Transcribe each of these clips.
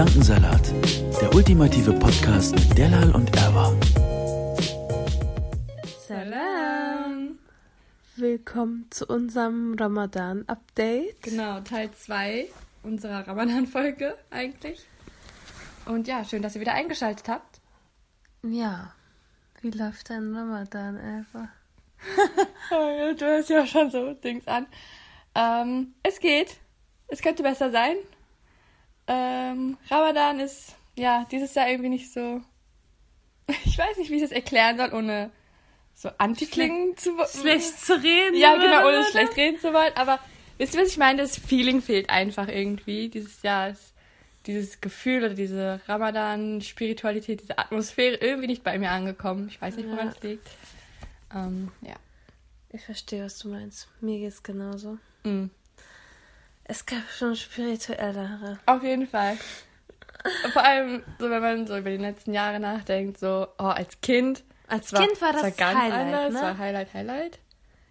Gedankensalat, der ultimative Podcast mit Delal und Erwa. Salam. Willkommen zu unserem Ramadan-Update. Genau, Teil 2 unserer Ramadan-Folge eigentlich. Und ja, schön, dass ihr wieder eingeschaltet habt. Ja, wie läuft dein Ramadan, Eva? du hörst ja schon so Dings an. Ähm, es geht. Es könnte besser sein. Ähm, Ramadan ist, ja, dieses Jahr irgendwie nicht so. Ich weiß nicht, wie ich das erklären soll, ohne so anti-klingen zu Schlecht zu reden. Ja, genau, ohne schlecht reden zu wollen. Aber wisst ihr, was ich meine? Das Feeling fehlt einfach irgendwie. Dieses Jahr ist dieses Gefühl oder diese Ramadan-Spiritualität, diese Atmosphäre irgendwie nicht bei mir angekommen. Ich weiß nicht, woran Ja. es liegt. Ähm, ja. Ich verstehe, was du meinst. Mir geht's genauso. Mhm. Es gab schon spirituellere. Auf jeden Fall. Vor allem, so wenn man so über die letzten Jahre nachdenkt, so, oh, als Kind. Als es Kind war das es ganz Highlight, anders. ne? War Highlight, Highlight.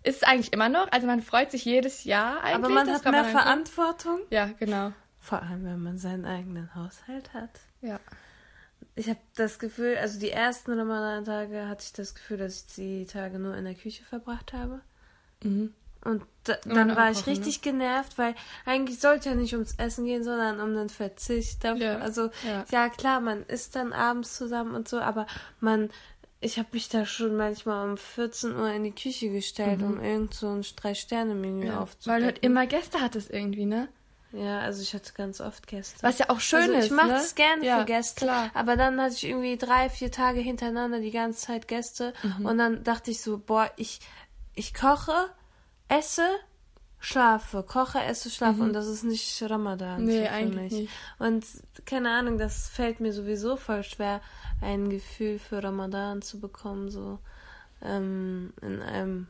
Ist es eigentlich immer noch. Also man freut sich jedes Jahr eigentlich. Aber man hat mehr kommt. Verantwortung. Ja, genau. Vor allem, wenn man seinen eigenen Haushalt hat. Ja. Ich habe das Gefühl, also die ersten Ramadan-Tage hatte ich das Gefühl, dass ich die Tage nur in der Küche verbracht habe. Mhm. Und da, dann war ich ne? richtig genervt, weil eigentlich sollte ja nicht ums Essen gehen, sondern um den Verzicht. Ja, Also ja. ja. klar, man isst dann abends zusammen und so, aber man, ich habe mich da schon manchmal um 14 Uhr in die Küche gestellt, um irgend so ein Drei-Sterne-Menü Mhm. ja. aufzubauen. Weil du halt immer Gäste hattest irgendwie, ne? Ja, also ich hatte ganz oft Gäste. Was ja auch schön also ist, ich mache ne? es gerne Ja, für Gäste, klar. aber dann hatte ich irgendwie drei, vier Tage hintereinander die ganze Zeit Gäste Mhm. und dann dachte ich so, boah, ich, ich koche, esse, schlafe, koche, esse, schlafe und das ist nicht Ramadan Mhm. Nee, für eigentlich mich. nicht. Und keine Ahnung, das fällt mir sowieso voll schwer, ein Gefühl für Ramadan zu bekommen, so ähm, in einem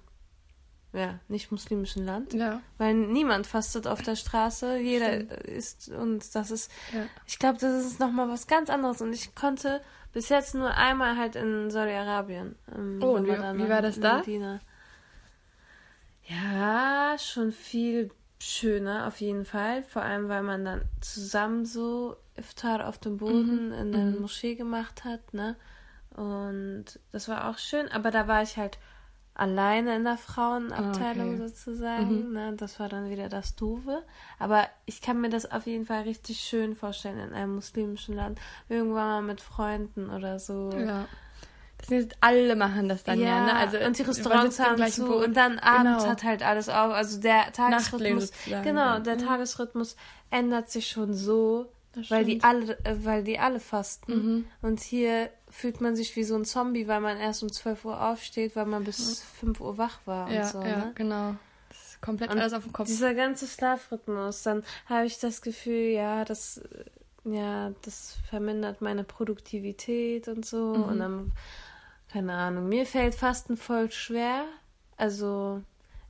ja, nicht muslimischen Land. Ja. Weil niemand fastet auf der Straße, jeder isst und das ist, Ja. ich glaube, das ist nochmal was ganz anderes und ich konnte bis jetzt nur einmal halt in Saudi-Arabien. im Oh, und wie- wie war das da? Medina. Ja, schon viel schöner auf jeden Fall, vor allem weil man dann zusammen so Iftar auf dem Boden in der Moschee gemacht hat, ne? Und das war auch schön, aber da war ich halt alleine in der Frauenabteilung Ah, okay. sozusagen. Ne? Das war dann wieder das Doofe. Aber ich kann mir das auf jeden Fall richtig schön vorstellen in einem muslimischen Land. Irgendwann mal mit Freunden oder so. Ja. Alle machen das dann ja, ne? Also, und die Restaurants haben zu Boot. und dann abends Genau. hat halt alles auf. Also der Tagesrhythmus, genau, ja. der Mhm. Tagesrhythmus ändert sich schon so, weil die. Mhm. alle, äh, weil die alle fasten. Und hier fühlt man sich wie so ein Zombie, weil man erst um 12 Uhr aufsteht, weil man bis 5 Uhr wach war ja, und so. ja, ne? genau. Das ist komplett Und alles auf dem Kopf. Dieser ganze Schlafrhythmus, dann habe ich das Gefühl, ja, das, äh, ja, das vermindert meine Produktivität und so. Mhm. Und dann, keine Ahnung, mir fällt Fasten voll schwer. Also,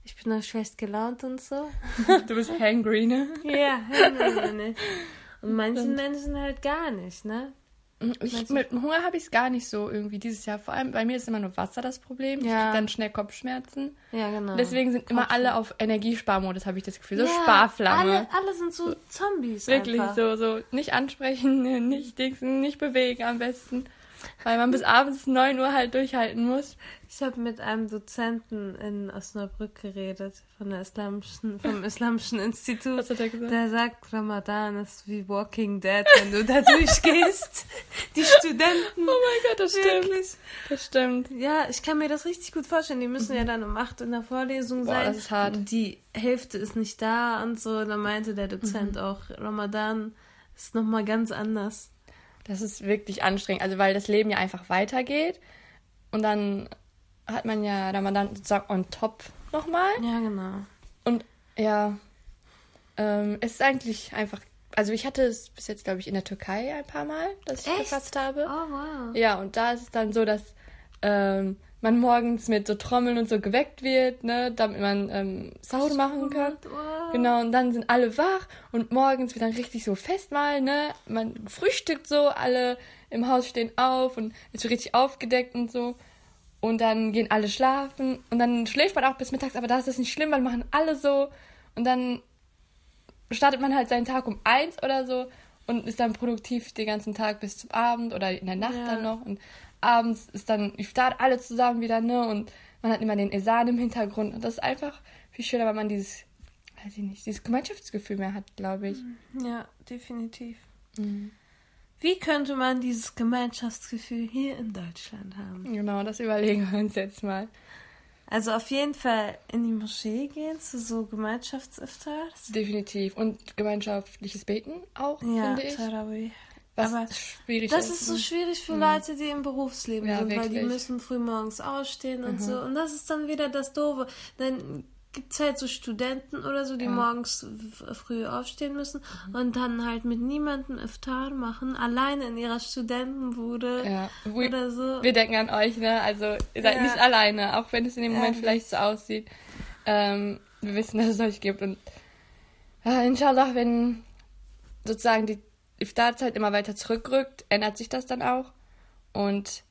ich bin dann schlecht gelaunt und so. Du bist hangry, ne? Ja, nee, nee. Und manchen Menschen halt gar nicht, ne? Ich, mit dem Hunger habe ich es gar nicht so irgendwie dieses Jahr. Vor allem bei mir ist immer nur Wasser das Problem. Ja. dann schnell Kopfschmerzen. Ja, genau. Deswegen sind immer alle auf Energiesparmodus, habe ich das Gefühl. So ja, Sparflamme. Alle, alle sind so Zombies. Wirklich einfach. so, so nicht ansprechen, nicht dingsen, nicht bewegen am besten. Weil man bis abends 9 Uhr halt durchhalten muss. Ich habe mit einem Dozenten in Osnabrück geredet, von der islamischen, vom Islamischen Institut. Was hat er gesagt? Der sagt, Ramadan ist wie Walking Dead, wenn du da durchgehst. Die Studenten. Oh mein Gott, das stimmt. Wirklich. Das stimmt. Ja, ich kann mir das richtig gut vorstellen. Die müssen ja dann um 8 in der Vorlesung Boah, sein. das ist hart. Die Hälfte ist nicht da und so. Da meinte der Dozent Mhm. auch, Ramadan ist nochmal ganz anders. Das ist wirklich anstrengend. Also, weil das Leben ja einfach weitergeht. Und dann hat man ja Ramadan sozusagen on top nochmal. Ja, genau. Und ja, ähm, es ist eigentlich einfach. Also ich hatte es bis jetzt, glaube ich, in der Türkei ein paar Mal, dass ich Echt? gefasst habe. Oh, wow. Ja, und da ist es dann so, dass ähm, man morgens mit so Trommeln und so geweckt wird, ne, damit man ähm, Sahur machen kann. Wow. Genau, und dann sind alle wach und morgens wird dann richtig so Festmahl, ne? Man frühstückt so, alle im Haus stehen auf und es wird richtig aufgedeckt und so. Und dann gehen alle schlafen und dann schläft man auch bis mittags, aber da ist das nicht schlimm, weil machen alle so. Und dann startet man halt seinen Tag um eins oder so und ist dann produktiv den ganzen Tag bis zum Abend oder in der Nacht Ja. dann noch. Und abends ist dann Iftar alle zusammen wieder, ne? Und man hat immer den Esan im Hintergrund. Und das ist einfach viel schöner, weil man dieses, weiß ich nicht, dieses Gemeinschaftsgefühl mehr hat, glaube ich. Ja, definitiv. Mhm. Wie könnte man dieses Gemeinschaftsgefühl hier in Deutschland haben? Genau, das überlegen wir uns jetzt mal. Also auf jeden Fall in die Moschee gehen zu so Gemeinschaftsiftars. Definitiv. Und gemeinschaftliches Beten auch, Ja, finde ich. Tarawih. Was aber schwierig Das ist. ist so ne? schwierig für Leute, die im Berufsleben Ja, sind, weil die wirklich. Mhm. müssen früh morgens ausstehen und so. Und das ist dann wieder das Doofe. Dann gibt es halt so Studenten oder so, die morgens f- früh aufstehen müssen Mhm. und dann halt mit niemandem Iftar machen, alleine in ihrer Studentenbude Ja, oder so. wir denken an euch, ne? Also ihr seid Ja. nicht alleine, auch wenn es in dem Moment vielleicht so aussieht. Ähm, wir wissen, dass es euch gibt und ja, inshallah, wenn sozusagen die Iftarzeit immer weiter zurückrückt, ändert sich das dann auch und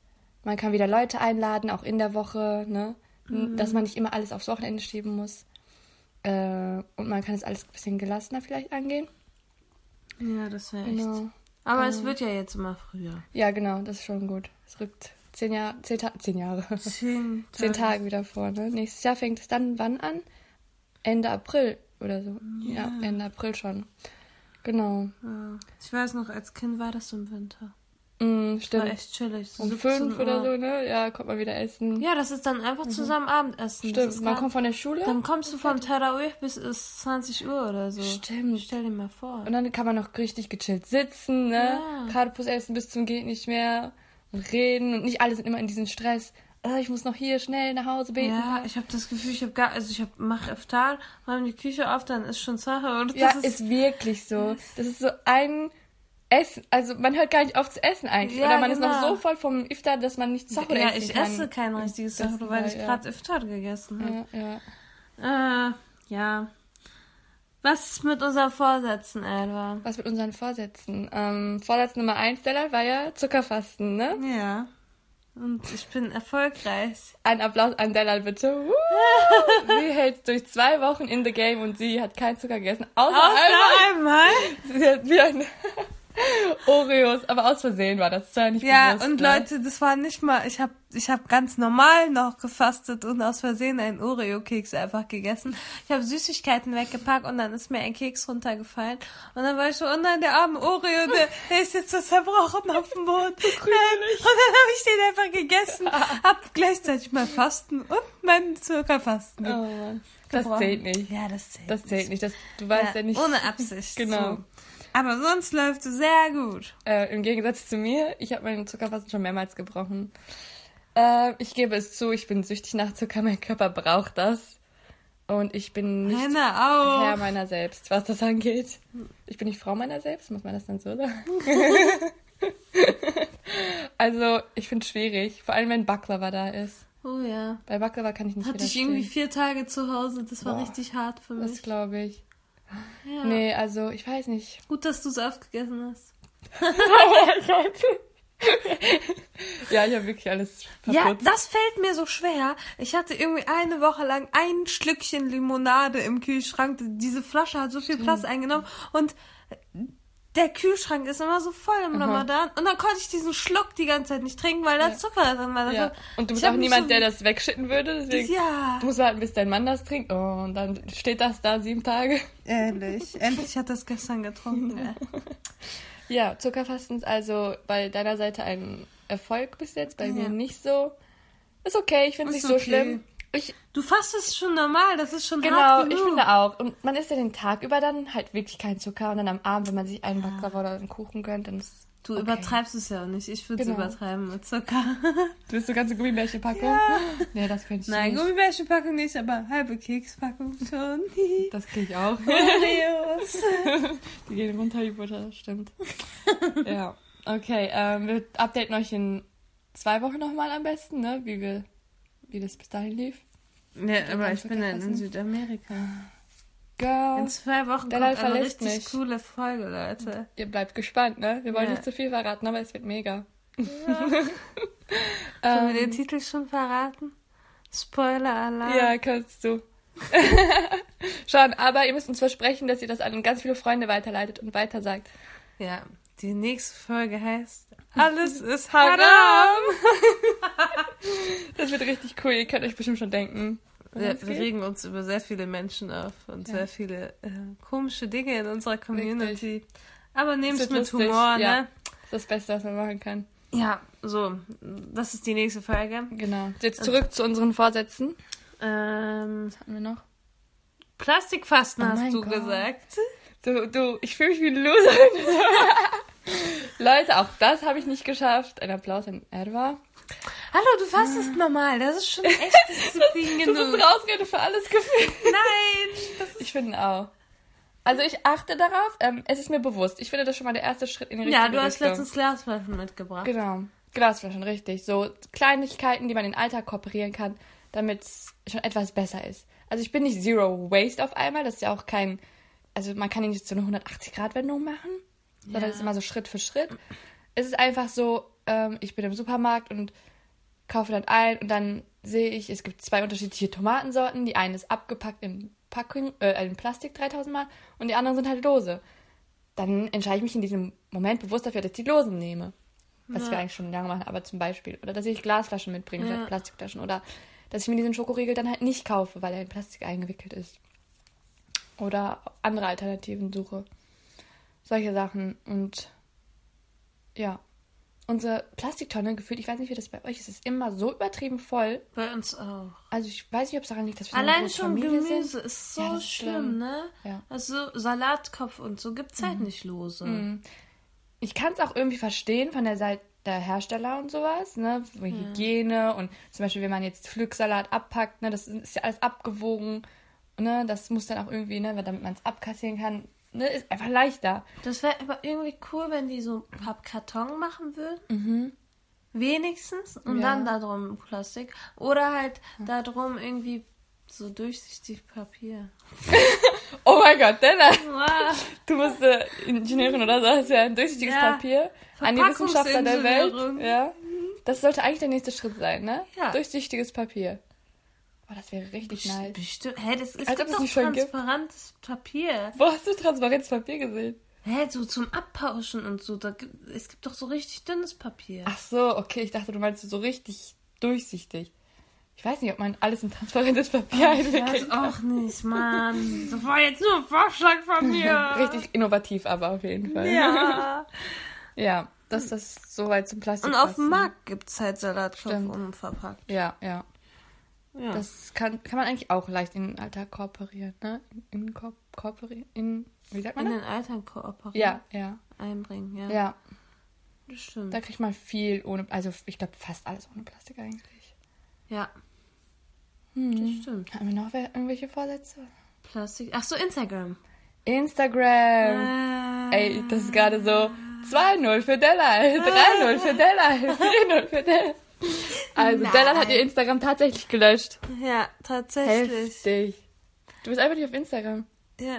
man kann wieder Leute einladen, auch in der Woche, ne? Mhm. Dass man nicht immer alles aufs Wochenende schieben muss. Äh, und man kann es alles ein bisschen gelassener vielleicht angehen. Ja, das wäre echt. Genau. Aber es wird ja jetzt immer früher. Ja, genau, das ist schon gut. Es rückt zehn Jahre, zehn, Ta zehn Jahre. Zehn, Zehn Tage wieder vor, ne? Nächstes Jahr fängt es dann wann an? Ende April oder so. Ja, Ende April schon. Genau. Ja. Ich weiß noch, als Kind war das im Winter. Mm, War stimmt. echt chillig. So Um 17 fünf oder Uhr. so, ne? Ja, kommt man wieder essen. Ja, das ist dann einfach zusammen Abendessen. Das stimmt. Man kommt von der Schule Dann kommst du vom Tarawih bis es 20 Uhr oder so. Stimmt. Stell dir mal vor. und dann kann man noch richtig gechillt sitzen, ne? Ja. Kartopus essen bis zum geht nicht mehr und reden und nicht alle sind immer in diesem Stress. Äh, ich muss noch hier schnell nach Hause beten. Ja, ich habe das Gefühl, ich habe gar, also ich hab, mach Iftar, räume die Küche auf, dann ist schon Sache. Und das Ja, ist, ist, wirklich so. Das ist so ein Essen, also man hört gar nicht auf zu essen eigentlich. Ja, Oder man ist noch genau. so voll vom Iftar, dass man nicht Sahur ja, essen ich kann. esse kein richtiges Sache, weil ich ja. gerade Iftar gegessen habe. Ja, ja. Äh, ja. Was ist mit unseren Vorsätzen, Elva? Was mit unseren Vorsätzen? Ähm, Vorsatz Nummer eins, Della, war ja Zuckerfasten, ne? Ja. Und ich bin erfolgreich. Ein Applaus an Della, bitte. Sie hält durch zwei Wochen in the game und sie hat keinen Zucker gegessen. Außer, Außer einmal. einmal. Sie hat wie ein Oreos, aber aus Versehen war das. Das war ja nicht Ja, bewusst, und ne? Leute, das war nicht mal, ich habe ich hab ganz normal noch gefastet und aus Versehen einen Oreo-Keks einfach gegessen. Ich habe Süßigkeiten weggepackt und dann ist mir ein Keks runtergefallen. Und dann war ich so, oh nein, der arme Oreo, der, der ist jetzt so zerbrochen auf dem Boden. und dann habe ich den einfach gegessen, hab gleichzeitig mein Fasten und mein Zuckerfasten Oh Mann. Das gebrochen. zählt nicht. Ja, das zählt. Das zählt nicht. Das, du weißt ja, nicht. Ohne Absicht. Genau. So. Aber sonst läuft es sehr gut. Äh, Im Gegensatz zu mir, ich habe meinen Zuckerfasten schon mehrmals gebrochen. Äh, ich gebe es zu, ich bin süchtig nach Zucker, mein Körper braucht das. Und ich bin nicht Henne auch. Herr meiner selbst, was das angeht. Ich bin nicht Frau meiner selbst, muss man das dann so sagen? also, ich finde es schwierig, vor allem wenn Baklava da ist. Oh ja. Bei Baklava kann ich nicht Hatte ich irgendwie vier Tage zu Hause. Das war Boah. richtig hart für mich. Das glaube ich. Ja. Nee, also, ich weiß nicht. Gut, dass du es aufgegessen hast. Ja, ich habe wirklich alles Ja, verputzt. das fällt mir so schwer. Ich hatte irgendwie eine Woche lang ein Schlückchen Limonade im Kühlschrank. Diese Flasche hat so viel Platz eingenommen und der Kühlschrank ist immer so voll im Ramadan. Und dann konnte ich diesen Schluck die ganze Zeit nicht trinken, weil da Zucker drin war. Ja. Also, Und du bist auch niemand, so- der das wegschütten würde. Deswegen Ja. Du musst warten, bis dein Mann das trinkt. Oh, und dann steht das da sieben Tage. Ehrlich. Endlich hat das gestern getrunken. Ja, Zuckerfasten ist also bei deiner Seite ein Erfolg bis jetzt, bei mir Ja. nicht so. Ist okay, ich finde es nicht so okay. schlimm. Ich, Du fastest schon normal, das ist schon genau, hart ich genug. finde auch. Und man isst ja den Tag über dann halt wirklich keinen Zucker und dann am Abend, wenn man sich einen Baklava oder einen Kuchen gönnt, dann ist Du Okay. übertreibst es ja auch nicht. Ich würde es Genau. übertreiben mit Zucker. Du willst so ganze Gummibärchenpackung? Ja. Nee, das könnte ich Nein, nicht. Gummibärchenpackung nicht, aber halbe Kekspackung schon. Das kriege ich auch. Oreos. Die gehen runter, die Butter, stimmt. ja. Okay, ähm, wir updaten euch in zwei Wochen nochmal am besten, ne? Wie wir, wie das bis dahin lief. Ja, aber ich bin ja in. Südamerika. Girl. In zwei Wochen Der Lal kommt eine richtig mich. coole Folge, Leute. Ihr bleibt gespannt, ne? Wir wollen Ja. nicht zu viel verraten, aber es wird mega. Können wir den Titel schon verraten? Spoiler-Alarm. Ja, kannst du. Schon, aber ihr müsst uns versprechen, dass ihr das an ganz viele Freunde weiterleitet und weitersagt. ja. Die nächste Folge heißt Alles ist Haram. Das wird richtig cool, ihr könnt euch bestimmt schon denken. Ja, wir regen uns über sehr viele Menschen auf und Ja. sehr viele äh, komische Dinge in unserer Community. Richtig. Aber nehmt es mit lustig, Humor, ja. ne? Das ist das Beste, was man machen kann. Ja, so. Das ist die nächste Folge. Genau. Jetzt zurück zu unseren Vorsätzen. Ähm, Was hatten wir noch? Plastikfasten Oh hast du Gott. gesagt. Du, du, ich fühle mich wie ein Loser. Leute, auch das habe ich nicht geschafft. Ein Applaus an Edwa. Hallo, du fastest normal. Das ist schon echt Disziplin Das ist genug. Ausrede für alles gefühlt. Nein. Ich finde auch. Also ich achte darauf, ähm, es ist mir bewusst. Ich finde das schon mal der erste Schritt in die richtige ja, du hast Richtung. letztens Glasflaschen mitgebracht. Genau. Glasflaschen, richtig. So Kleinigkeiten, die man in den Alltag kooperieren kann, damit es schon etwas besser ist. Also ich bin nicht Zero Waste auf einmal. Das ist ja auch kein... Also man kann ja nicht so eine 180-Grad-Wendung machen, sondern es ist immer so Schritt für Schritt. Es ist einfach so, ähm, ich bin im Supermarkt und kaufe dann ein und dann sehe ich, es gibt zwei unterschiedliche Tomatensorten. Die eine ist abgepackt in Packung, äh, in Plastik 3000 Mal und die anderen sind halt lose. Dann entscheide ich mich in diesem Moment bewusst dafür, dass ich die losen nehme. Was wir eigentlich schon lange machen, aber zum Beispiel. Oder dass ich Glasflaschen mitbringe Ja. statt Plastikflaschen. Oder dass ich mir diesen Schokoriegel dann halt nicht kaufe, weil er in Plastik eingewickelt ist. Oder andere Alternativen suche. Solche Sachen. Und ja. Unsere Plastiktonne gefühlt, ich weiß nicht, wie das bei euch ist, ist immer so übertrieben voll. Bei uns auch. Also ich weiß nicht, ob es daran liegt, dass wir so eine Allein schon Familie Gemüse sind. ist so Ja, ist schlimm, schlimm. ne? Ja. Mhm. Also Salatkopf und so gibt's halt nicht lose. ich kann es auch irgendwie verstehen von der Seite der Hersteller und sowas, ne? Hygiene und zum Beispiel, wenn man jetzt Pflücksalat abpackt, ne, das ist ja alles abgewogen, ne? Das muss dann auch irgendwie, ne, damit man es abkassieren kann, ne, ist einfach leichter. Das wäre aber irgendwie cool, wenn die so Pappkarton machen würden. Mhm. Wenigstens. Und Ja. dann da drum Plastik. Oder halt da drum irgendwie so durchsichtig Papier. Oh mein Gott, Della, du musst äh, Ingenieurin oder so, das ist ja ein durchsichtiges Ja. Papier an die Wissenschaftler der Welt. Ja. Das sollte eigentlich der nächste Schritt sein, ne? Ja. Durchsichtiges Papier. Oh, das wäre richtig nice. Bestimmt. Hä, das ist Als ob gibt es doch transparentes Papier. Wo hast du transparentes Papier gesehen? Hä, so zum Abpauschen und so. Da gibt, es gibt doch so richtig dünnes Papier. Ach so, okay, ich dachte, du meinst so richtig durchsichtig. Ich weiß nicht, ob man alles in transparentes Papier Ich einwickelt. weiß auch nicht, Mann. Das war jetzt nur ein Vorschlag von mir. Richtig innovativ, aber auf jeden Fall. Ja. Ja, das das ist soweit zum Plastik. Und auf dem Markt gibt es halt Stimmt. unverpackt. Ja, ja. Ja. Das kann, kann man eigentlich auch leicht in den Alltag kooperieren, ne? In, ko kooperieren, in, wie sagt man in das? den Alltag kooperieren. Ja, ja, Einbringen, ja. ja. Das stimmt. Da kriegt man viel ohne, also ich glaube fast alles ohne Plastik eigentlich. ja. Hm. Das stimmt. Haben wir noch irgendwelche Vorsätze? Plastik. Ach so, Instagram. Instagram. Äh, Ey, das ist gerade so 2-0 für Delal, 3-0 für Delal, 4-0 für Delal. Also, Nein. Hat ihr Instagram tatsächlich gelöscht. Ja, tatsächlich. Heftig. Du bist einfach nicht auf Instagram. Ja.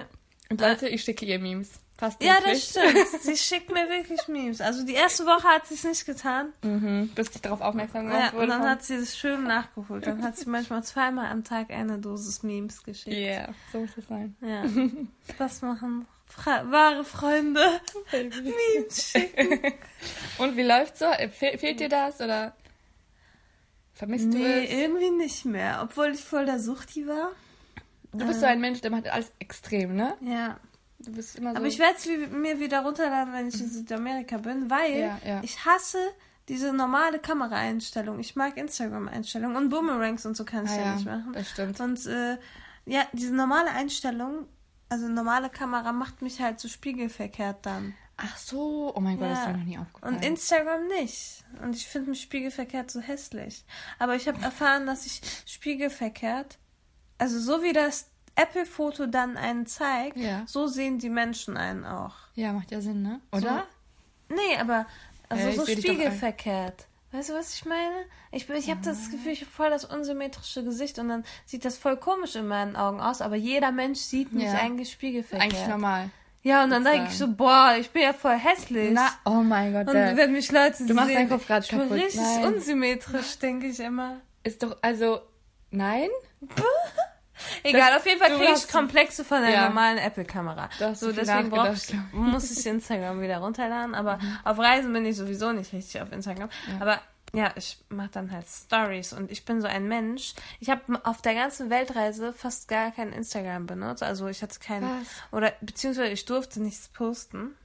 Und Leute, ich schicke ihr Memes. Fast Ja, das stimmt. Sie schickt mir wirklich Memes. Also die erste Woche hat sie es nicht getan. Mhm, bis ich darauf aufmerksam Ja, gemacht und wurde. dann von- hat sie es schön nachgeholt. Dann hat sie manchmal zweimal am Tag eine Dosis Memes geschickt. Yeah, so muss es sein. Ja. Das machen Fre wahre Freunde. Memes schicken. Und wie läuft's so? Äh, Fe fehlt dir das oder vermisst du Nee, es? irgendwie nicht mehr. Obwohl ich voll der Suchti war. Du bist so ein Mensch, der macht alles extrem, ne? Ja. Du bist immer so. Aber ich werde es mir wieder runterladen, wenn ich in Südamerika bin, weil Ja, ja. ich hasse diese normale Kameraeinstellung. Ich mag Instagram-Einstellungen und Boomerangs und so kann ich Ah, ja, ja, nicht machen. das stimmt. Und äh, ja, diese normale Einstellung, also normale Kamera macht mich halt so spiegelverkehrt dann. Ach so, oh mein Gott, das ist mir noch nie aufgefallen. Und Instagram nicht. Und ich finde mich spiegelverkehrt so hässlich. Aber ich habe erfahren, dass ich spiegelverkehrt, also so wie das Apple-Foto dann einen zeigt, Ja. so sehen die Menschen einen auch. ja, macht ja Sinn, ne? Oder? Nee, aber also Äh, so spiegelverkehrt. Weißt du, was ich meine? Ich, ich habe das Gefühl, ich habe voll das unsymmetrische Gesicht und dann sieht das voll komisch in meinen Augen aus, aber jeder Mensch sieht mich Ja. eigentlich spiegelverkehrt. Eigentlich normal. Ja, und dann denke ich so, boah, ich bin ja voll hässlich. Na, oh mein Gott, und der wenn mich Leute Du machst sehen, deinen Kopf grad ich bin kaputt. richtig Nein. unsymmetrisch, denke ich immer. ist doch, also, nein? Egal, Das- auf jeden Fall kriege ich Komplexe von der Ja. normalen Apple-Kamera. So, deswegen brauch muss ich Instagram wieder runterladen. Aber auf Reisen bin ich sowieso nicht richtig auf Instagram. Aber ja, ich mache dann halt Stories und ich bin so ein Mensch. Ich habe auf der ganzen Weltreise fast gar kein Instagram benutzt. Also ich hatte kein Was? oder beziehungsweise ich durfte nichts posten.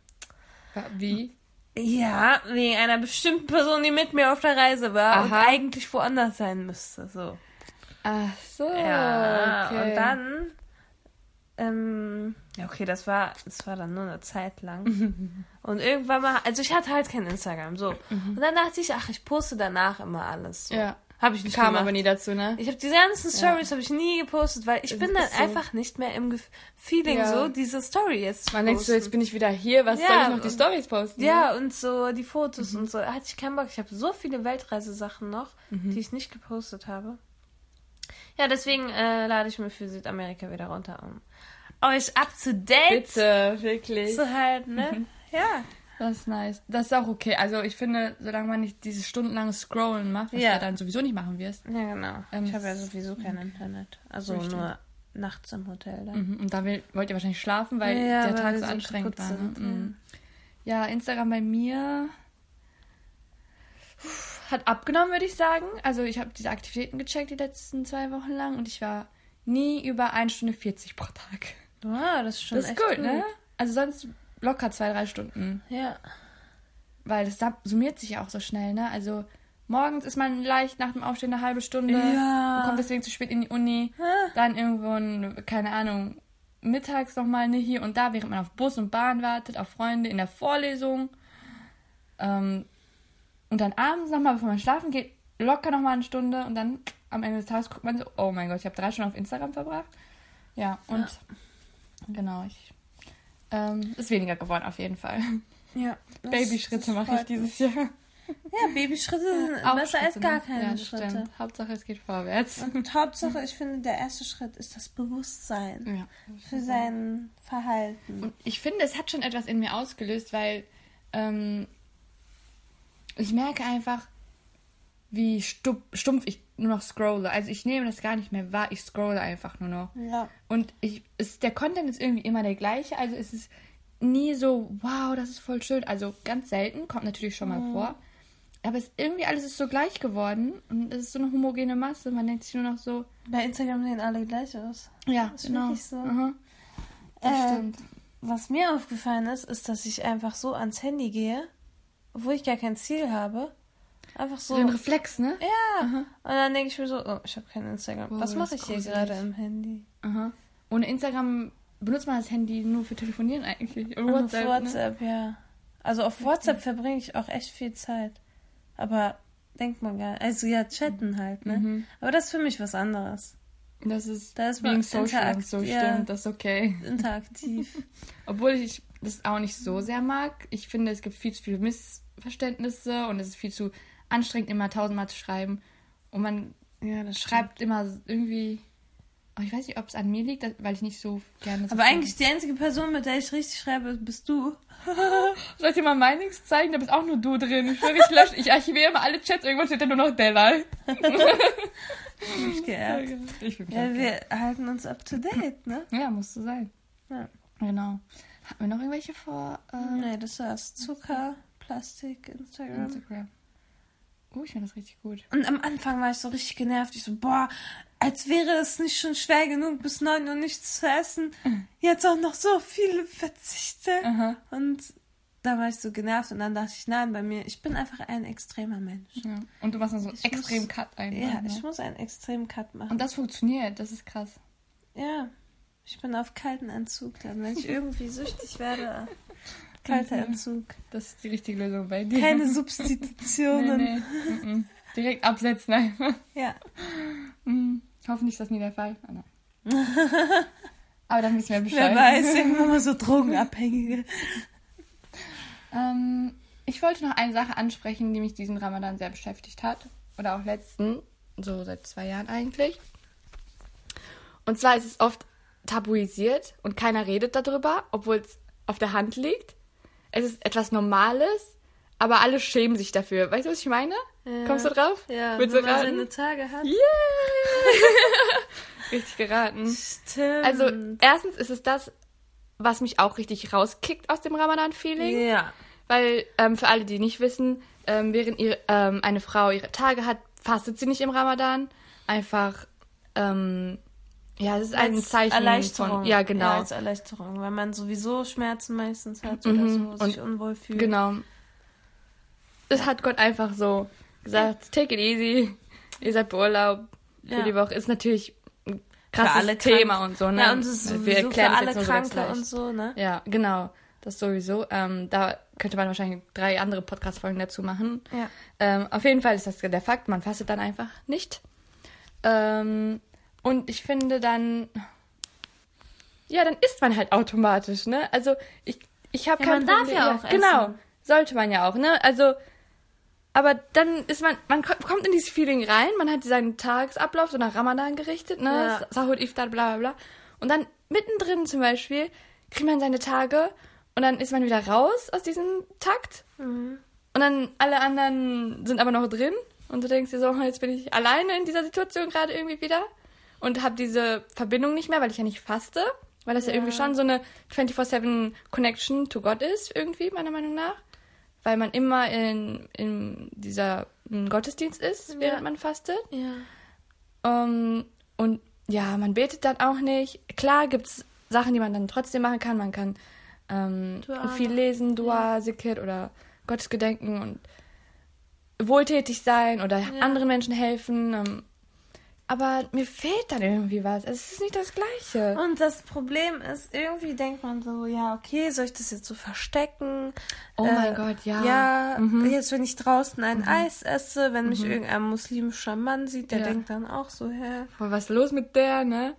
Wie? Ja, wegen einer bestimmten Person, die mit mir auf der Reise war und Aha. eigentlich woanders sein müsste. So. Ach so, Ja, okay. und dann. Ähm, ja, okay, das war, das war dann nur eine Zeit lang. und irgendwann mal, also ich hatte halt kein Instagram, so. Und dann dachte ich, ach, ich poste danach immer alles. So. Ja. Habe ich nicht Kam gemacht. aber nie dazu, ne? Ich habe diese ganzen Stories habe ich nie gepostet, weil ich Es bin dann so. einfach nicht mehr im Gef- Feeling Ja. so, diese Story jetzt zu Man denkt so, jetzt bin ich wieder hier, was Ja, soll ich noch die Stories posten? Ja, und so die Fotos Mhm. und so. Hatte ich keinen Bock. Ich habe so viele Weltreisesachen noch, Mhm. die ich nicht gepostet habe. Ja, deswegen äh, lade ich mir für Südamerika wieder runter, um euch up to date Bitte, wirklich. zu halten, ne? Ja. Das ist nice. Das ist auch okay. Also ich finde, solange man nicht dieses stundenlange Scrollen macht, was Ja. du dann sowieso nicht machen wirst. Ja, genau. Ähm, ich habe ja sowieso kein Internet. Also Richtig. nur nachts im Hotel dann. Mhm. Und da will, wollt ihr wahrscheinlich schlafen, weil Ja, der Tag so anstrengend war. Ne? Mhm. Ja, Instagram bei mir hat abgenommen, würde ich sagen. Also ich habe diese Aktivitäten gecheckt die letzten zwei Wochen lang und ich war nie über 1 Stunde 40 pro Tag. Wow, das ist schon Das ist echt gut, ne? Also sonst locker zwei, drei Stunden. Ja. Weil das summiert sich ja auch so schnell, ne? Also morgens ist man leicht nach dem Aufstehen eine halbe Stunde, Ja. und kommt deswegen zu spät in die Uni, dann irgendwo, ein, keine Ahnung, mittags nochmal hier und da, während man auf Bus und Bahn wartet, auf Freunde, in der Vorlesung. Ähm, und dann abends nochmal, bevor man schlafen geht, locker nochmal eine Stunde und dann am Ende des Tages guckt man so, oh mein Gott, ich habe drei Stunden auf Instagram verbracht. Ja, und genau, ich ähm, ist weniger geworden auf jeden Fall. Ja. Babyschritte mache ich dieses Jahr. Ja, Babyschritte sind Auch besser als Schritte, gar ne? keine ja, Schritte. Stimmt. Hauptsache, es geht vorwärts. Und Hauptsache, ich finde, der erste Schritt ist das Bewusstsein Ja. für sein Verhalten. Und ich finde, es hat schon etwas in mir ausgelöst, weil ähm, ich merke einfach, wie stumpf ich nur noch scrolle. Also ich nehme das gar nicht mehr wahr, ich scrolle einfach nur noch. Ja. Und ich, es, der Content ist irgendwie immer der gleiche, also es ist nie so, wow, das ist voll schön. Also ganz selten, kommt natürlich schon mal Mhm. vor. Aber es, irgendwie alles ist so gleich geworden und es ist so eine homogene Masse. Man denkt sich nur noch so, Bei Instagram sehen alle gleich aus. ja, Ist genau. wirklich so. Aha. Das Äh, stimmt. Was mir aufgefallen ist, ist, dass ich einfach so ans Handy gehe, obwohl ich gar kein Ziel habe. Einfach so. So ein Reflex, ne? ja. Und dann denke ich mir so, oh, ich habe kein Instagram. Oh, Was mache ich hier gerade im Handy? Aha. Ohne Instagram benutzt man das Handy nur für Telefonieren eigentlich. Und Und WhatsApp. auf Ne? WhatsApp, ja. Also auf WhatsApp verbringe ich auch echt viel Zeit. Aber denkt man gar nicht. Also ja, chatten halt, ne? Mhm. Aber das ist für mich was anderes. Das ist, Da ist wegen Social so ja. stimmt, das ist okay. Interaktiv. Obwohl ich das auch nicht so sehr mag. Ich finde, es gibt viel zu viele Missverständnisse und es ist viel zu anstrengend, immer tausendmal zu schreiben. Und man ja, das schreibt immer irgendwie. Oh, ich weiß nicht, ob es an mir liegt, weil ich nicht so gerne. so Aber eigentlich die einzige Person, mit der ich richtig schreibe, bist du. Soll ich dir mal meinen Links zeigen? Da bist auch nur du drin. Ich schwöre, ich lösche, ich archiviere immer alle Chats. Irgendwann steht da nur noch Delal. Ich geehrt. Ich bin Ja, wir halten uns up to date, ne? Ja, muss so sein. Ja. Genau. Hatten wir noch irgendwelche vor äh, Nee, das war's. Zucker, Plastik, Instagram. Instagram? Oh, ich finde das richtig gut. Und am Anfang war ich so richtig genervt. Ich so, boah, als wäre es nicht schon schwer genug, bis 9 Uhr nichts zu essen. Jetzt auch noch so viele Verzichte. Aha. Und da war ich so genervt und dann dachte ich, nein, bei mir, ich bin einfach ein extremer Mensch. Ja. Und du machst dann so einen extremen Cut ein. Ja, ne? ich muss einen extremen Cut machen. Und das funktioniert, das ist krass. ja, ich bin auf kalten Entzug dann. Wenn ich irgendwie süchtig werde, kalter Entzug. Das ist die richtige Lösung bei dir. Keine Substitutionen. Nee, nee. mm, mm. Direkt absetzen einfach. Ja. Mm. Hoffentlich ist das nie der Fall. Nein. Aber dann wissen wir Bescheid. Wer weiß, irgendwann mal so Drogenabhängige. Ähm, ich wollte noch eine Sache ansprechen, die mich diesen Ramadan sehr beschäftigt hat. Oder auch letzten, so seit zwei Jahren eigentlich. Und zwar ist es oft tabuisiert und keiner redet darüber, obwohl es auf der Hand liegt. Es ist etwas Normales, aber alle schämen sich dafür. Weißt du, was ich meine? Ja. Kommst du drauf? Ja, Willst wenn du man raten? seine Tage hat. Yeah! richtig geraten. Stimmt. Also, erstens ist es das, was mich auch richtig rauskickt aus dem Ramadan-Feeling. ja. Weil, ähm, für alle, die nicht wissen, ähm, während ihre, ähm, eine Frau ihre Tage hat, fastet sie nicht im Ramadan. Einfach, ähm, ja, es ist ein Zeichen Erleichterung. von, ja, genau. Ja, als Erleichterung, weil man sowieso Schmerzen meistens hat oder Mhm, so, sich und unwohl fühlt. Genau. Es hat Gott einfach so gesagt, take it easy, ihr seid beurlaubt für Ja. die Woche. Ist natürlich ein krasses Thema Krank- und so, ne? Ja, und es ist Wir sowieso für erklären das alle jetzt so Kranke und so, ne? Ja, genau. Das sowieso. Ähm, da könnte man wahrscheinlich drei andere Podcast-Folgen dazu machen. Ja. Ähm, auf jeden Fall ist das der Fakt, man fastet dann einfach nicht. Ähm, und ich finde dann, ja, dann isst man halt automatisch, ne? Also ich, ich habe Ja, kein man darf Problem. ja auch Genau, essen. sollte man ja auch, ne? Also, aber dann ist man, man ko- kommt in dieses Feeling rein, man hat seinen Tagesablauf so nach Ramadan gerichtet, ne? Ja. Sahur, Iftar, bla bla bla. Und dann mittendrin zum Beispiel kriegt man seine Tage und dann ist man wieder raus aus diesem Takt. Mhm. Und dann alle anderen sind aber noch drin. Und du denkst dir so, jetzt bin ich alleine in dieser Situation gerade irgendwie wieder. Und habe diese Verbindung nicht mehr, weil ich ja nicht faste. Weil das ja, irgendwie schon so eine 24-7 Connection to God ist, irgendwie, meiner Meinung nach. Weil man immer in, in dieser im Gottesdienst ist, während Ja. man fastet. Ja. Ähm, und ja, man betet dann auch nicht. Klar gibt's Sachen, die man dann trotzdem machen kann. Man kann ähm, viel lesen, Dua, Sikr oder Gottesgedenken und wohltätig sein oder anderen Menschen helfen. Ähm, aber mir fehlt dann irgendwie was. Es ist nicht das Gleiche. Und das Problem ist, irgendwie denkt man so, ja, okay, soll ich das jetzt so verstecken? Oh mein Gott, ja. Ja, Mhm. jetzt wenn ich draußen ein Eis esse, wenn mich irgendein muslimischer Mann sieht, der Ja. denkt dann auch so, hä? Boah, was ist los mit der, ne?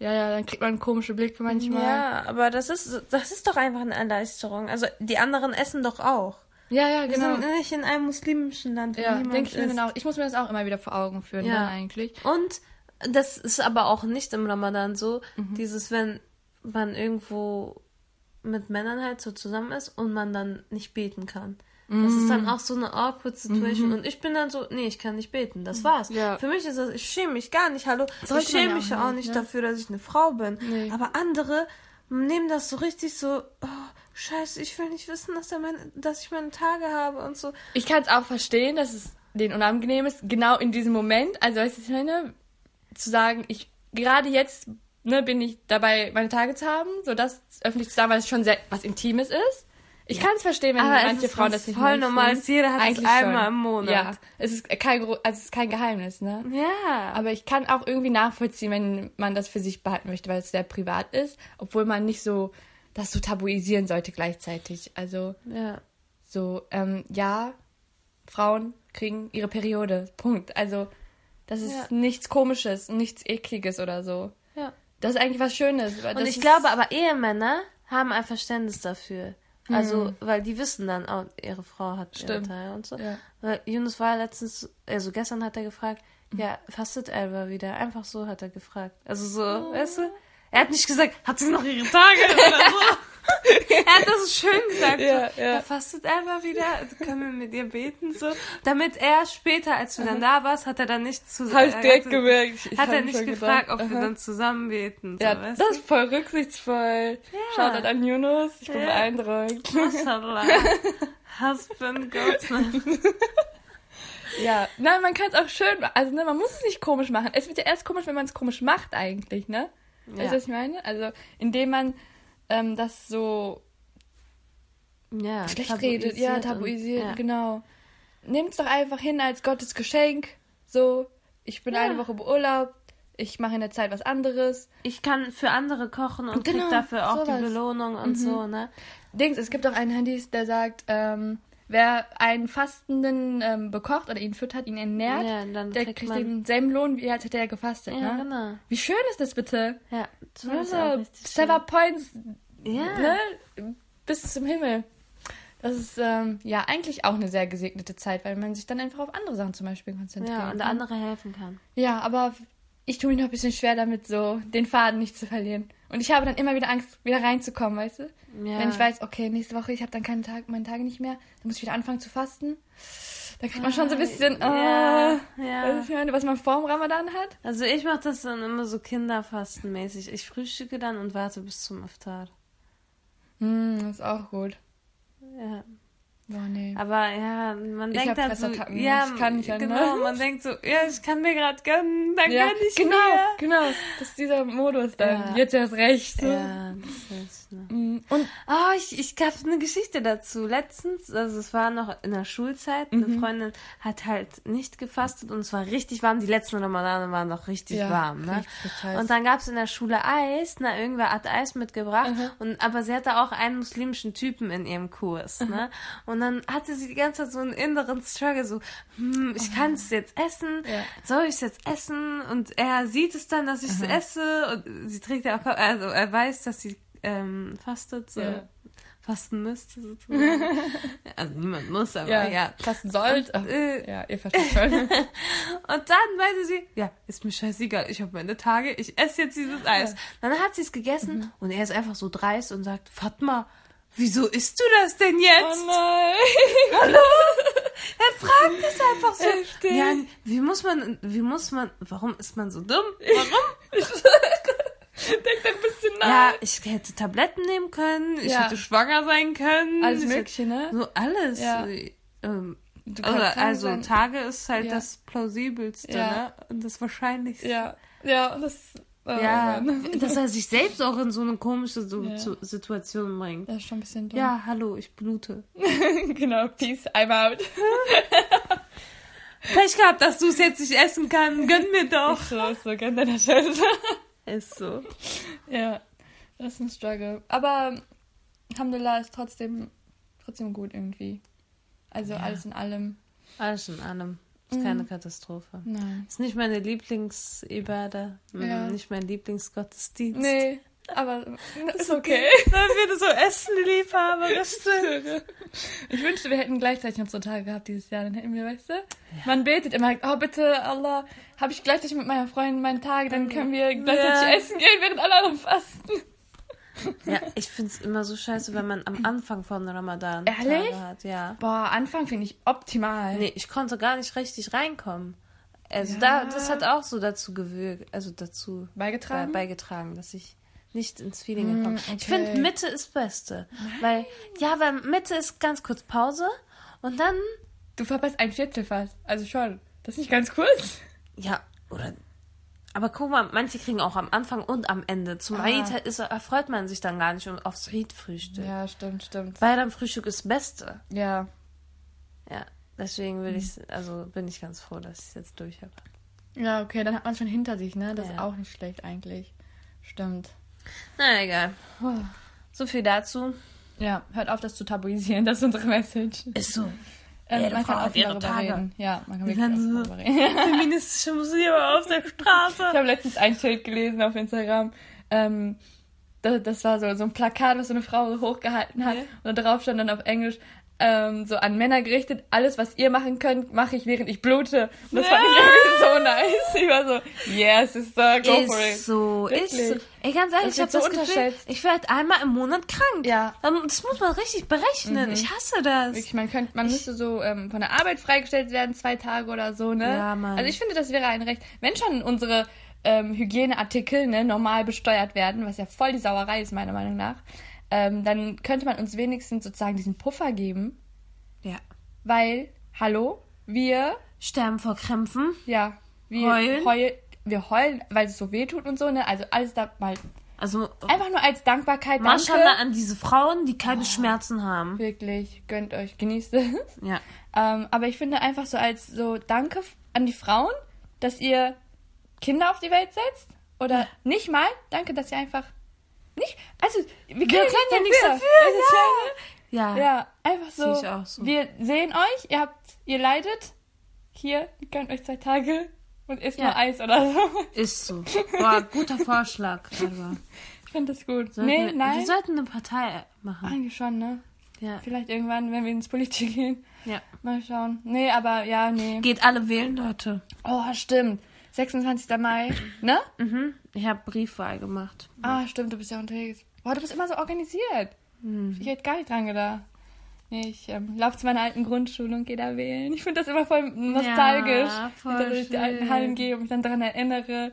Ja, ja, dann kriegt man einen komischen Blick für manchmal. Ja, aber das ist, das ist doch einfach eine Erleichterung. Also die anderen essen doch auch. Ja, ja Wir genau. sind nicht in einem muslimischen Land, wo Ja, denke ich mir auch. Ich muss mir das auch immer wieder vor Augen führen, Ja. dann eigentlich. Und das ist aber auch nicht im Ramadan so, Mhm. dieses, wenn man irgendwo mit Männern halt so zusammen ist und man dann nicht beten kann. Das ist Mhm. dann auch so eine awkward Situation. Und ich bin dann so, nee, ich kann nicht beten. Das war's. Ja. Für mich ist das, ich schäme mich gar nicht. Hallo, Sollte ich schäme mich auch ja auch nicht, nicht ne? dafür, dass ich eine Frau bin. Nee. Aber andere nehmen das so richtig so, oh, scheiße, ich will nicht wissen, dass, er meine, dass ich meine Tage habe und so. Ich kann es auch verstehen, dass es denen unangenehm ist, genau in diesem Moment. Also, weißt du, was ich meine, zu sagen, ich gerade jetzt ne, bin ich dabei, meine Tage zu haben, so das öffentlich zu sagen, weil es schon sehr was Intimes ist. Ich kann es verstehen, wenn Aber es manche ist Frauen das nicht voll möchten. Normales. Jeder hat es Eigentlich einmal schon. im Monat. Ja, es ist kein, also es ist kein Geheimnis, ne? Ja. Aber ich kann auch irgendwie nachvollziehen, wenn man das für sich behalten möchte, weil es sehr privat ist, obwohl man nicht so das so tabuisieren sollte gleichzeitig. Also ja. so, ähm, ja, Frauen kriegen ihre Periode. Punkt. Also, das ist Ja. nichts Komisches, nichts Ekliges oder so. Ja. Das ist eigentlich was Schönes. Und ich glaube aber, Ehemänner haben ein Verständnis dafür. Hm. Also, weil die wissen dann, oh, ihre Frau hat Stimmt. Tage und so. Ja. Weil Yunus war letztens, also gestern hat er gefragt, ja, fastet Elva wieder? Einfach so hat er gefragt. Also so, Oh. weißt du? Er hat nicht gesagt, hat sie noch ihre Tage oder so. er hat das schön gesagt. Ja, so, ja. ja. fastet Elva wieder? Also können wir mit ihr beten? So, damit er später, als du dann da warst, hat er dann nicht zu Hab ich er direkt gemerkt. Ich Hat er nicht gefragt, gedacht, ob wir aha. dann zusammen beten. So, Ja, das ist voll rücksichtsvoll. Shoutout an Yunus. Ich bin Ja. beeindruckt. Mashallah. Husband goes. Ja, nein, man kann es auch schön, also ne, man muss es nicht komisch machen. Es wird ja erst komisch, wenn man es komisch macht eigentlich, ne? Weißt du, was ich meine? Also, indem man ähm, das so Ja, schlecht redet, ja, und- tabuisiert, ja. genau. Es doch einfach hin als Gottes Geschenk. So, ich bin Ja. eine Woche beurlaubt. ich mache in der Zeit was anderes. Ich kann für andere kochen und Genau, krieg dafür auch sowas. die Belohnung und so, ne? Dings, es gibt auch einen Handys, der sagt, ähm, wer einen Fastenden ähm, bekocht oder ihn füttert, ihn ernährt, Ja, der kriegt kriegt denselben Lohn, wie als hätte er gefastet. Ja, ne? genau. Wie schön ist das bitte? Ja, so Also, Server Points. Ja. ne, bis zum Himmel. Das ist ähm, ja eigentlich auch eine sehr gesegnete Zeit, weil man sich dann einfach auf andere Sachen zum Beispiel konzentrieren ja, und der kann. andere helfen kann. Ja, aber ich tue mich noch ein bisschen schwer damit, so den Faden nicht zu verlieren. Und ich habe dann immer wieder Angst, wieder reinzukommen, weißt du? Ja. Wenn ich weiß, okay, nächste Woche, ich habe dann keinen Tag, meine Tage nicht mehr, dann muss ich wieder anfangen zu fasten. Da kriegt man schon so ein bisschen, Ja, äh, ja. du, ich meine, was man vor dem Ramadan hat. Also ich mache das dann immer so kinderfastenmäßig. Ich frühstücke dann und warte bis zum Iftar. Hm, das ist auch gut. Ja. Boah, nee. Aber ja, man Ich denkt dann so, ja, ich kann nicht, genau, ne? man denkt so, ja, ich kann mir gerade gönnen, dann ja, gönn ich genau, mir. genau. Das ist dieser Modus dann. Ja. Jetzt erst recht. So. Ja, das ist, ne. Mm, Und Oh, ich, ich gab eine Geschichte dazu. Letztens, also es war noch in der Schulzeit, eine Mhm. Freundin hat halt nicht gefastet und es war richtig warm. Die letzten Ramadane waren noch richtig Ja, warm, ne? richtig. Und dann gab es in der Schule Eis, na, irgendwer hat Eis mitgebracht, und, aber sie hatte auch einen muslimischen Typen in ihrem Kurs, ne? Und dann hatte sie die ganze Zeit so einen inneren Struggle, so, hm, ich kann es jetzt essen, Ja. soll ich es jetzt essen? Und er sieht es dann, dass ich es esse, und sie trägt ja auch, also er weiß, dass sie ähm, fastet, so. Ja. Fasten müsste sozusagen. also niemand muss, aber ja, ja. fasten sollt. Ach, Äh, ja, ihr versteht schon. und dann meinte sie, ja, ist mir scheißegal, ich habe meine Tage, ich esse jetzt dieses Eis. Dann hat sie es gegessen Mhm. und er ist einfach so dreist und sagt, Fatma, wieso isst du das denn jetzt? Oh nein. Hallo? Er fragt es einfach so. Heftig. Ja, wie muss man, wie muss man, warum ist man so dumm? Warum? Denkt ein bisschen nach. Ja, ich hätte Tabletten nehmen können, ich Ja. hätte schwanger sein können. Alles ich Mögliche, ne? So alles. Ja. Ähm, Du oder, krank also sein. Tage ist halt Ja. das plausibelste, ne? Und das Wahrscheinlichste. Ja, ja, das. Oh Ja, Mann. dass er sich selbst auch in so eine komische so Situation bringt. Das ist schon ein bisschen dumm. Ja, hallo, ich blute. genau, peace, I'm out. Pech gehabt, dass du es jetzt nicht essen kannst. Gönn mir doch. So, ist so, ganz deiner Scheiße. Ist so. ja, das ist ein Struggle. Aber Alhamdulillah ist trotzdem, trotzdem gut irgendwie. Also alles in allem. Alles in allem. Ist keine Katastrophe. Nein. Ist nicht meine Lieblingsibade. Ja. Nicht mein Lieblingsgottesdienst. Nee, aber ist okay. Weil wir so Essen lieb haben. Das stimmt. Ich wünschte, wir hätten gleichzeitig noch so Tage gehabt dieses Jahr. Dann hätten wir, weißt du? Man betet immer, oh bitte, Allah, habe ich gleichzeitig mit meiner Freundin meinen Tag, dann können wir gleichzeitig Ja. essen gehen, während alle anderen fasten. Ja, ich finde es immer so scheiße, wenn man am Anfang von Ramadan Ehrlich? Tage hat. Ja. Boah, Anfang finde ich optimal. Nee, ich konnte gar nicht richtig reinkommen. Also Ja. da, das hat auch so dazu gewirkt, also dazu Beigetragen? bei- beigetragen, dass ich nicht ins Feeling gekommen okay. Ich finde, Mitte ist Beste. Weil, ja, weil Mitte ist ganz kurz Pause und dann, Du verpasst ein Viertel fast. Also schon. Das ist nicht ganz kurz. ja, oder. Aber guck mal, manche kriegen auch am Anfang und am Ende. Zum Ah. Eid ist, erfreut man sich dann gar nicht aufs Eid-Frühstück. Ja, stimmt, stimmt. Weil am Frühstück ist das Beste. Ja. Ja, deswegen will ich, also bin ich ganz froh, dass ich es jetzt durch habe. Ja, okay, dann hat man schon hinter sich, ne? Das ist Ja. auch nicht schlecht eigentlich. Stimmt. Na egal. So viel dazu. Ja, hört auf, das zu tabuisieren. Das ist unsere Message. Ist so. Ähm, Jede man Frau kann ihre darüber Tage. reden. Ja, man kann Wir wirklich offen so- darüber reden. Feministische Muslime auf der Straße. Ich habe letztens ein Schild gelesen auf Instagram. Ähm, das, das war so, so ein Plakat, was so eine Frau hochgehalten hat. Und da drauf stand dann auf Englisch ähm, so an Männer gerichtet, alles, was ihr machen könnt, mache ich, während ich blute. Und das fand ich irgendwie so nice. Ich war so, yes, sister, go for it. Ist so, ist so. Wirklich. Ey, ganz ehrlich, Das ich habe so das Gefühl, ich werde einmal im Monat krank. Ja. Das muss man richtig berechnen. Ich hasse das. Wirklich, man könnte, man müsste so ähm, von der Arbeit freigestellt werden, zwei Tage oder so, ne? Ja, Mann. Also ich finde, das wäre ein Recht. Wenn schon unsere ähm, Hygieneartikel ne, normal besteuert werden, was ja voll die Sauerei ist, meiner Meinung nach, ähm, dann könnte man uns wenigstens sozusagen diesen Puffer geben, Ja. weil, hallo, wir, Sterben vor Krämpfen. ja, wir Heulen? heul- wir heulen, weil es so weh tut und so, ne? Also alles da mal Also, einfach nur als Dankbarkeit, Maschallah an diese Frauen, die keine Schmerzen haben. Wirklich, gönnt euch, genießt es. Ja. Ähm, aber ich finde einfach so als so Danke an die Frauen, dass ihr Kinder auf die Welt setzt? Oder nicht mal? Danke, dass ihr einfach. Also, wir können, wir können ja nichts dafür. Ja. Ja. ja, einfach so. Sehe ich auch so. Wir sehen euch, ihr habt, ihr leidet. Hier, ihr könnt euch zwei Tage und isst Ja. nur Eis oder so. Ist so. Boah, guter Vorschlag. Aber Ich finde das gut. sollten nee, wir, nein. Wir sollten eine Partei machen. Eigentlich schon, ne? Ja. Vielleicht irgendwann, wenn wir ins Politik gehen. ja. Mal schauen. Nee, aber ja, nee. Geht alle wählen, Leute. Oh, stimmt. 26. Mai, ne? Mhm. Ich habe Briefwahl gemacht. Ah, stimmt, du bist ja unterwegs. Boah, du bist immer so organisiert. Mhm. Ich hätte gar nicht dran gedacht. Nee, ich ähm, laufe zu meiner alten Grundschule und gehe da wählen. Ich finde das immer voll nostalgisch. Ja, voll wenn ich da durch die alten schön. Hallen gehe und mich dann daran erinnere.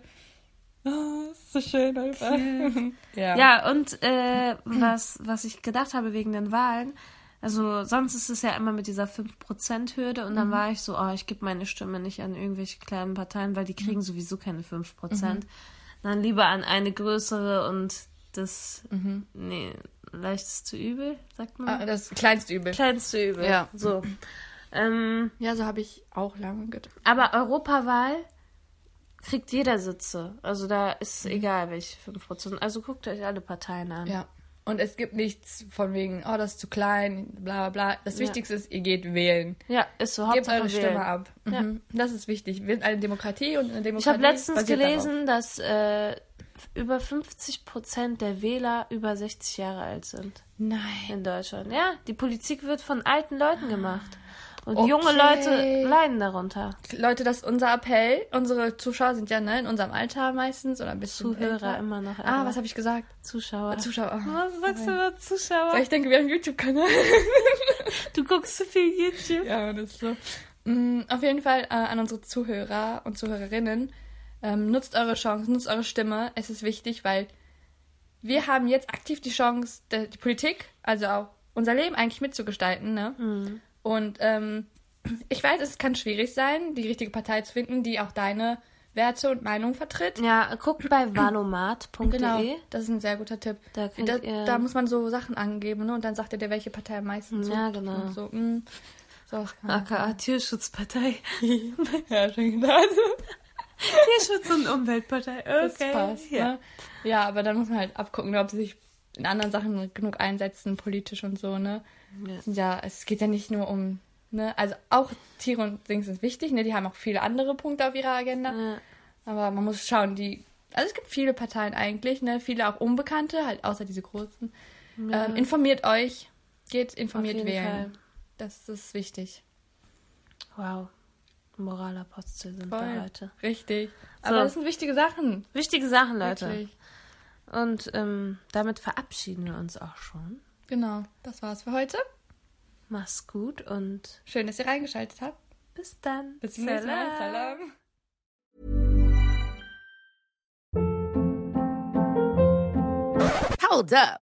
Oh, ist so schön einfach. ja. Ja, und äh, was, was ich gedacht habe wegen den Wahlen, also sonst ist es ja immer mit dieser 5%-Hürde und dann war ich so, oh, ich gebe meine Stimme nicht an irgendwelche kleinen Parteien, weil die kriegen sowieso keine 5%. Dann lieber an eine größere und das, nee, leichteste Übel, sagt man. Ah, das kleinste Übel. Kleinste Übel. Ja. So. Ähm, Ja, so habe ich auch lange gedacht. aber Europawahl kriegt jeder Sitze. Also da ist egal, welche 5%. Also guckt euch alle Parteien an. Ja. Und es gibt nichts von wegen, oh, das ist zu klein, bla bla bla. Das Ja. Wichtigste ist, ihr geht wählen. Ja, ist so. Gebt eure wählen. Stimme ab. Mhm. Das ist wichtig. Wir sind eine Demokratie und eine Demokratie. Ich habe letztens gelesen, dass äh, über 50 Prozent der Wähler über 60 Jahre alt sind. Nein. in Deutschland. Ja, die Politik wird von alten Leuten gemacht. Und Okay. junge Leute leiden darunter. Leute, das ist unser Appell. Unsere Zuschauer sind ja ne, in unserem Alter meistens oder ein bisschen Zuhörer älter. immer noch. Ah, was habe ich gesagt? Zuschauer. Zuschauer. Was sagst du über Zuschauer? Weil ich denke, wir haben einen YouTube-Kanal. Du guckst so viel YouTube. ja, das ist so. Mm, auf jeden Fall äh, an unsere Zuhörer und Zuhörerinnen. Ähm, nutzt eure Chance, nutzt eure Stimme. Es ist wichtig, weil wir haben jetzt aktiv die Chance, de- die Politik, also auch unser Leben eigentlich mitzugestalten. Ne? Mhm. Und ähm, ich weiß, es kann schwierig sein, die richtige Partei zu finden, die auch deine Werte und Meinung vertritt. Ja, guckt bei valomat.de. Genau, das ist ein sehr guter Tipp. Da da, ihr- da muss man so Sachen angeben, ne? Und dann sagt er dir, welche Partei am meisten Ja, zutrifft genau. So, mm, so. AKA Tierschutzpartei. ja, schon gedacht. Tierschutz- und Umweltpartei. Das Okay. passt. Ja. Ne? ja, aber dann muss man halt abgucken, ob sie sich in anderen Sachen genug einsetzen, politisch und so, ne? Ja. Ja, es geht ja nicht nur um, ne? Also auch Tiere und Dings sind wichtig, ne? Die haben auch viele andere Punkte auf ihrer Agenda. Ja. Aber man muss schauen, die. Also es gibt viele Parteien eigentlich, ne? Viele auch Unbekannte, halt außer diese großen. Ähm, informiert euch, geht informiert wählen. Fall. Das ist wichtig. Wow. Moralapostel sind Voll. wir heute. Richtig. So. Aber das sind wichtige Sachen. Wichtige Sachen, Leute. Wirklich. Und ähm, damit verabschieden wir uns auch schon. Genau. Das war's für heute. Mach's gut und Schön, dass ihr reingeschaltet habt. bis dann. Bis zum nächsten Mal. Salam. Salam. Hold up.